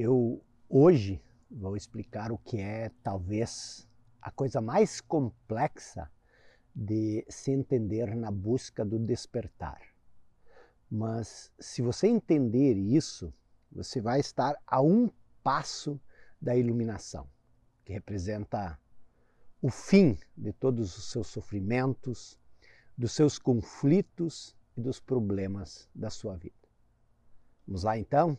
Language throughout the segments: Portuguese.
Eu hoje vou explicar o que é talvez a coisa mais complexa de se entender na busca do despertar. Mas se você entender isso, você vai estar a um passo da iluminação, que representa o fim de todos os seus sofrimentos, dos seus conflitos e dos problemas da sua vida. Vamos lá então?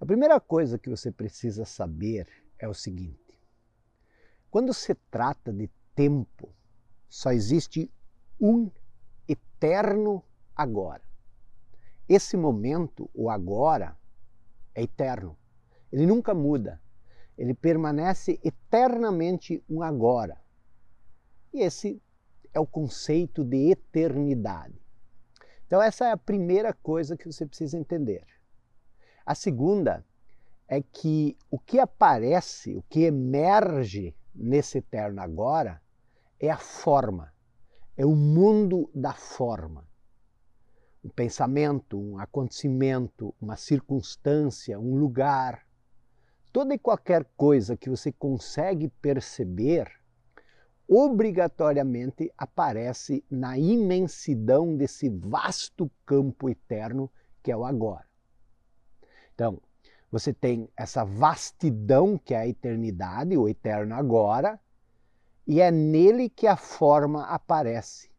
A primeira coisa que você precisa saber é o seguinte: quando se trata de tempo, só existe um eterno agora. Esse momento, o agora, é eterno. Ele nunca muda. Ele permanece eternamente um agora. E esse é o conceito de eternidade. Então, essa é a primeira coisa que você precisa entender. A segunda é que o que aparece, o que emerge nesse eterno agora é a forma, é o mundo da forma. Um pensamento, um acontecimento, uma circunstância, um lugar. Toda e qualquer coisa que você consegue perceber obrigatoriamente aparece na imensidão desse vasto campo eterno que é o agora. Então, você tem essa vastidão que é a eternidade, o eterno agora, e é nele que a forma aparece.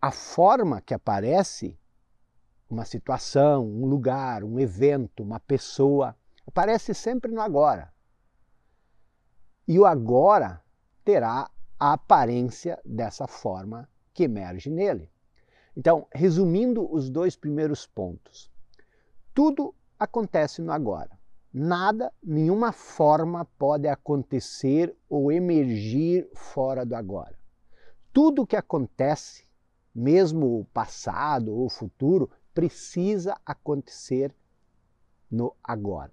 A forma que aparece, uma situação, um lugar, um evento, uma pessoa, aparece sempre no agora. E o agora terá a aparência dessa forma que emerge nele. Então, resumindo os dois primeiros pontos, tudo acontece no agora. Nada, nenhuma forma pode acontecer ou emergir fora do agora. Tudo que acontece, mesmo o passado ou o futuro, precisa acontecer no agora.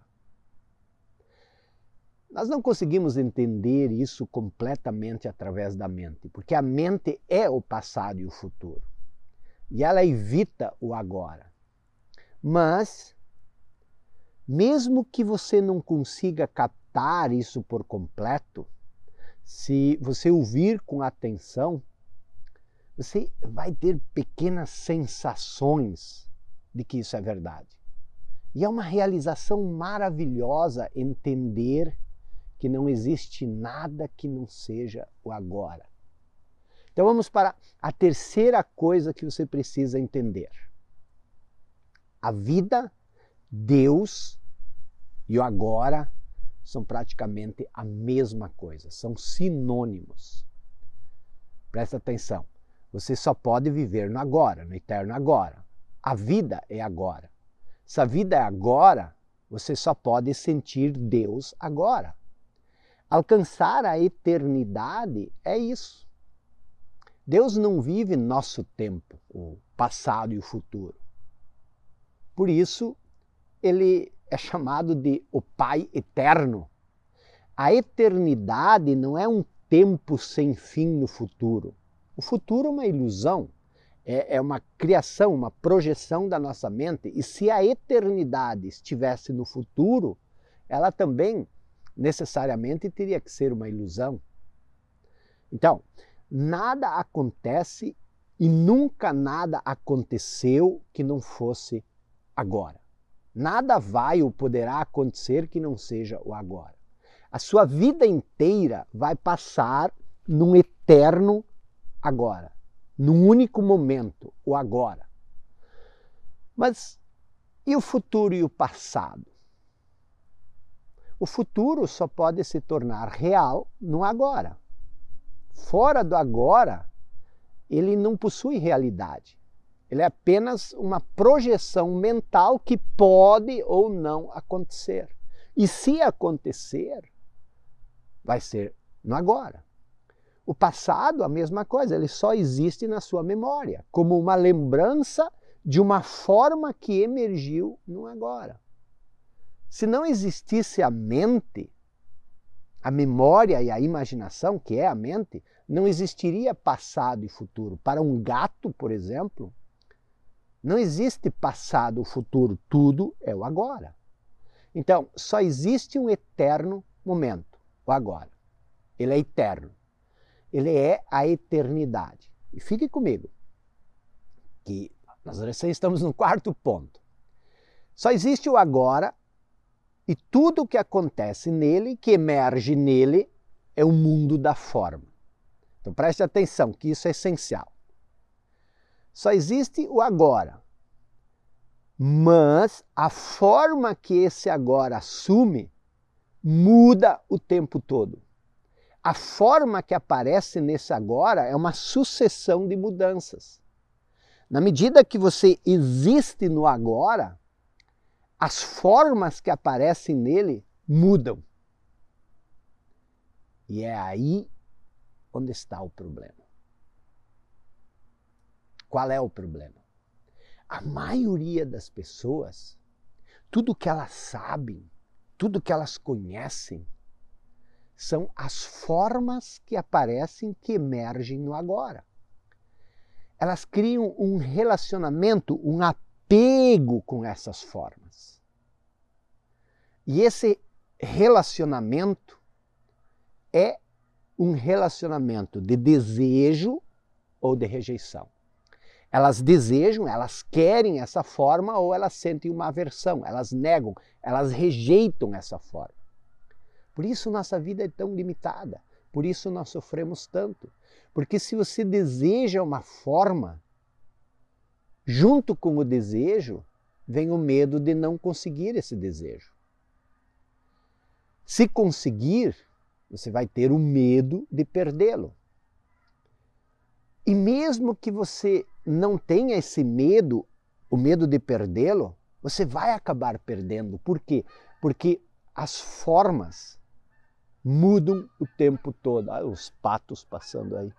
Nós não conseguimos entender isso completamente através da mente, porque a mente é o passado e o futuro. E ela evita o agora. Mas mesmo que você não consiga captar isso por completo, se você ouvir com atenção, você vai ter pequenas sensações de que isso é verdade. E é uma realização maravilhosa entender que não existe nada que não seja o agora. Então vamos para a terceira coisa que você precisa entender. A vida Deus e o agora são praticamente a mesma coisa, são sinônimos. Presta atenção, você só pode viver no agora, no eterno agora. A vida é agora. Se a vida é agora, você só pode sentir Deus agora. Alcançar a eternidade é isso. Deus não vive nosso tempo, o passado e o futuro. Por isso, ele é chamado de o Pai eterno. A eternidade não é um tempo sem fim no futuro. O futuro é uma ilusão, é, é uma criação, uma projeção da nossa mente. E se a eternidade estivesse no futuro, ela também necessariamente teria que ser uma ilusão. Então, nada acontece e nunca nada aconteceu que não fosse agora. Nada vai ou poderá acontecer que não seja o agora. A sua vida inteira vai passar num eterno agora, num único momento, o agora. Mas e o futuro e o passado? O futuro só pode se tornar real no agora. Fora do agora, ele não possui realidade. Ele é apenas uma projeção mental que pode ou não acontecer. E se acontecer, vai ser no agora. O passado, a mesma coisa, ele só existe na sua memória, como uma lembrança de uma forma que emergiu no agora. Se não existisse a mente, a memória e a imaginação, que é a mente, não existiria passado e futuro. Para um gato, por exemplo, não existe passado ou futuro, tudo é o agora. Então, só existe um eterno momento, o agora. Ele é eterno. Ele é a eternidade. E fique comigo, que nós recém estamos no quarto ponto. Só existe o agora e tudo o que acontece nele, que emerge nele, é o mundo da forma. Então preste atenção, que isso é essencial. Só existe o agora. Mas a forma que esse agora assume muda o tempo todo. A forma que aparece nesse agora é uma sucessão de mudanças. Na medida que você existe no agora, as formas que aparecem nele mudam. E é aí onde está o problema. Qual é o problema? A maioria das pessoas, tudo que elas sabem, tudo que elas conhecem, são as formas que aparecem, que emergem no agora. Elas criam um relacionamento, um apego com essas formas. E esse relacionamento é um relacionamento de desejo ou de rejeição. Elas desejam, elas querem essa forma ou elas sentem uma aversão, elas negam, elas rejeitam essa forma. Por isso nossa vida é tão limitada, por isso nós sofremos tanto. Porque se você deseja uma forma, junto com o desejo, vem o medo de não conseguir esse desejo. Se conseguir, você vai ter o medo de perdê-lo. E mesmo que você não tenha esse medo, o medo de perdê-lo, você vai acabar perdendo. Por quê? Porque as formas mudam o tempo todo. Ah, os patos passando aí.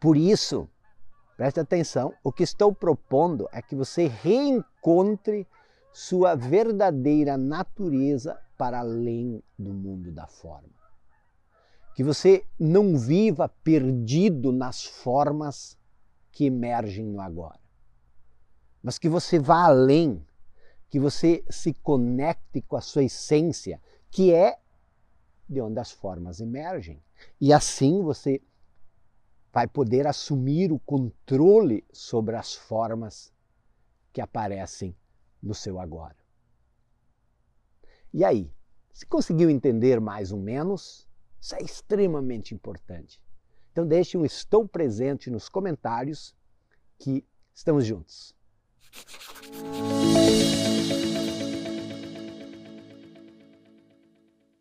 Por isso, preste atenção, o que estou propondo é que você reencontre sua verdadeira natureza para além do mundo da forma. Que você não viva perdido nas formas que emergem no agora, mas que você vá além, que você se conecte com a sua essência, que é de onde as formas emergem. E assim você vai poder assumir o controle sobre as formas que aparecem no seu agora. E aí, se conseguiu entender mais ou menos? Isso é extremamente importante. Então deixe um estou presente nos comentários que estamos juntos.